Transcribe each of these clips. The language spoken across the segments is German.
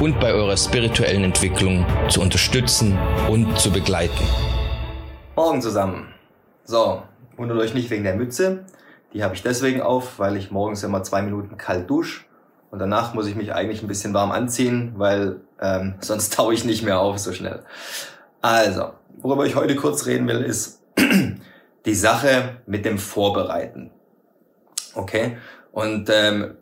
und bei eurer spirituellen Entwicklung zu unterstützen und zu begleiten. Morgen zusammen. So, wundert euch nicht wegen der Mütze. Die habe ich deswegen auf, weil ich morgens immer zwei Minuten kalt dusche und danach muss ich mich eigentlich ein bisschen warm anziehen, weil ähm, sonst taue ich nicht mehr auf so schnell. Also, worüber ich heute kurz reden will, ist die Sache mit dem Vorbereiten. Okay? Und ähm,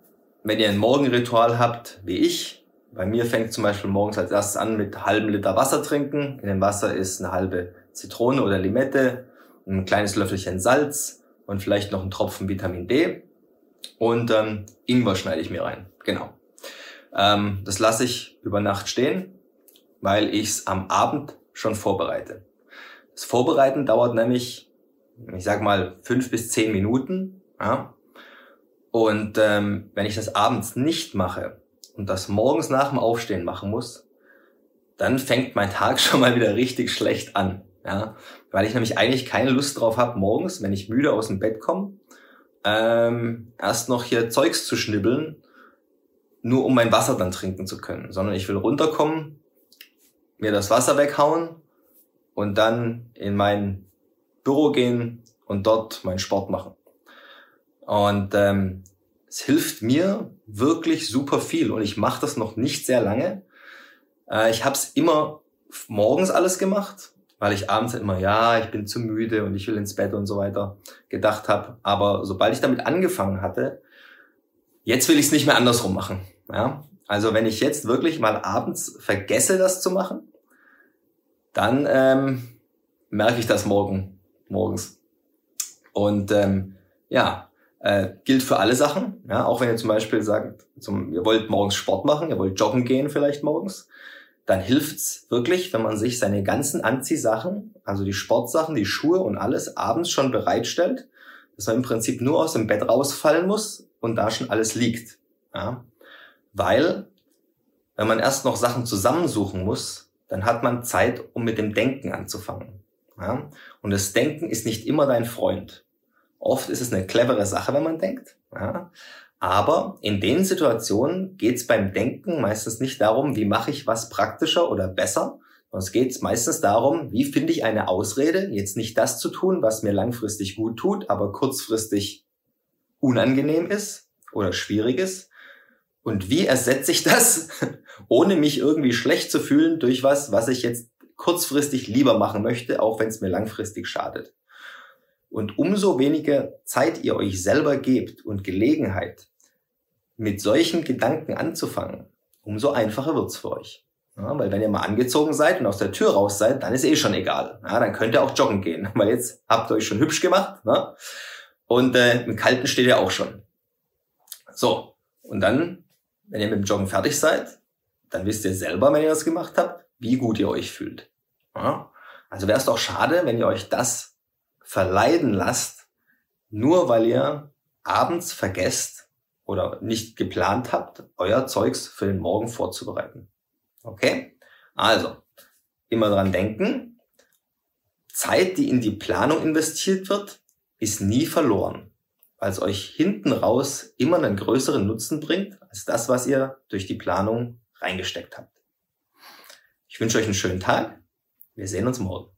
wenn ihr ein Morgenritual habt, wie ich, bei mir fängt zum Beispiel morgens als erstes an mit halben Liter Wasser trinken. In dem Wasser ist eine halbe Zitrone oder Limette, ein kleines Löffelchen Salz und vielleicht noch ein Tropfen Vitamin D. Und ähm, Ingwer schneide ich mir rein. Genau. Ähm, das lasse ich über Nacht stehen, weil ich es am Abend schon vorbereite. Das Vorbereiten dauert nämlich, ich sag mal, fünf bis zehn Minuten. Ja? Und ähm, wenn ich das abends nicht mache, und das morgens nach dem Aufstehen machen muss, dann fängt mein Tag schon mal wieder richtig schlecht an. Ja, weil ich nämlich eigentlich keine Lust drauf habe, morgens, wenn ich müde aus dem Bett komme, ähm, erst noch hier Zeugs zu schnibbeln, nur um mein Wasser dann trinken zu können, sondern ich will runterkommen, mir das Wasser weghauen und dann in mein Büro gehen und dort meinen Sport machen. Und ähm, es hilft mir wirklich super viel und ich mache das noch nicht sehr lange. Äh, ich habe es immer morgens alles gemacht, weil ich abends immer, ja, ich bin zu müde und ich will ins Bett und so weiter gedacht habe. Aber sobald ich damit angefangen hatte, jetzt will ich es nicht mehr andersrum machen. Ja? Also wenn ich jetzt wirklich mal abends vergesse, das zu machen, dann ähm, merke ich das morgen, morgens. Und ähm, ja, äh, gilt für alle Sachen. Ja, auch wenn ihr zum Beispiel sagt, zum, ihr wollt morgens Sport machen, ihr wollt joggen gehen vielleicht morgens, dann hilft's wirklich, wenn man sich seine ganzen Anziehsachen, also die Sportsachen, die Schuhe und alles abends schon bereitstellt, dass man im Prinzip nur aus dem Bett rausfallen muss und da schon alles liegt. Ja? Weil, wenn man erst noch Sachen zusammensuchen muss, dann hat man Zeit, um mit dem Denken anzufangen. Ja? Und das Denken ist nicht immer dein Freund. Oft ist es eine clevere Sache, wenn man denkt. Ja. Aber in den Situationen geht es beim Denken meistens nicht darum, wie mache ich was praktischer oder besser, sondern es geht meistens darum, wie finde ich eine Ausrede, jetzt nicht das zu tun, was mir langfristig gut tut, aber kurzfristig unangenehm ist oder schwierig ist. Und wie ersetze ich das, ohne mich irgendwie schlecht zu fühlen durch was, was ich jetzt kurzfristig lieber machen möchte, auch wenn es mir langfristig schadet. Und umso weniger Zeit ihr euch selber gebt und Gelegenheit, mit solchen Gedanken anzufangen, umso einfacher wird's für euch. Ja, weil wenn ihr mal angezogen seid und aus der Tür raus seid, dann ist eh schon egal. Ja, dann könnt ihr auch joggen gehen, weil jetzt habt ihr euch schon hübsch gemacht. Ne? Und äh, im Kalten steht ihr auch schon. So, und dann, wenn ihr mit dem Joggen fertig seid, dann wisst ihr selber, wenn ihr das gemacht habt, wie gut ihr euch fühlt. Ja? Also wäre es doch schade, wenn ihr euch das verleiden lasst, nur weil ihr abends vergesst oder nicht geplant habt, euer Zeugs für den Morgen vorzubereiten. Okay? Also, immer dran denken, Zeit, die in die Planung investiert wird, ist nie verloren, weil es euch hinten raus immer einen größeren Nutzen bringt, als das, was ihr durch die Planung reingesteckt habt. Ich wünsche euch einen schönen Tag. Wir sehen uns morgen.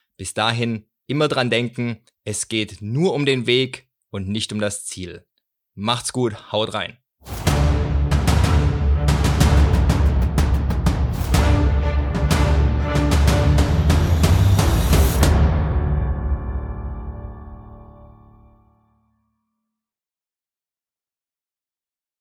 Bis dahin immer dran denken, es geht nur um den Weg und nicht um das Ziel. Macht's gut, haut rein.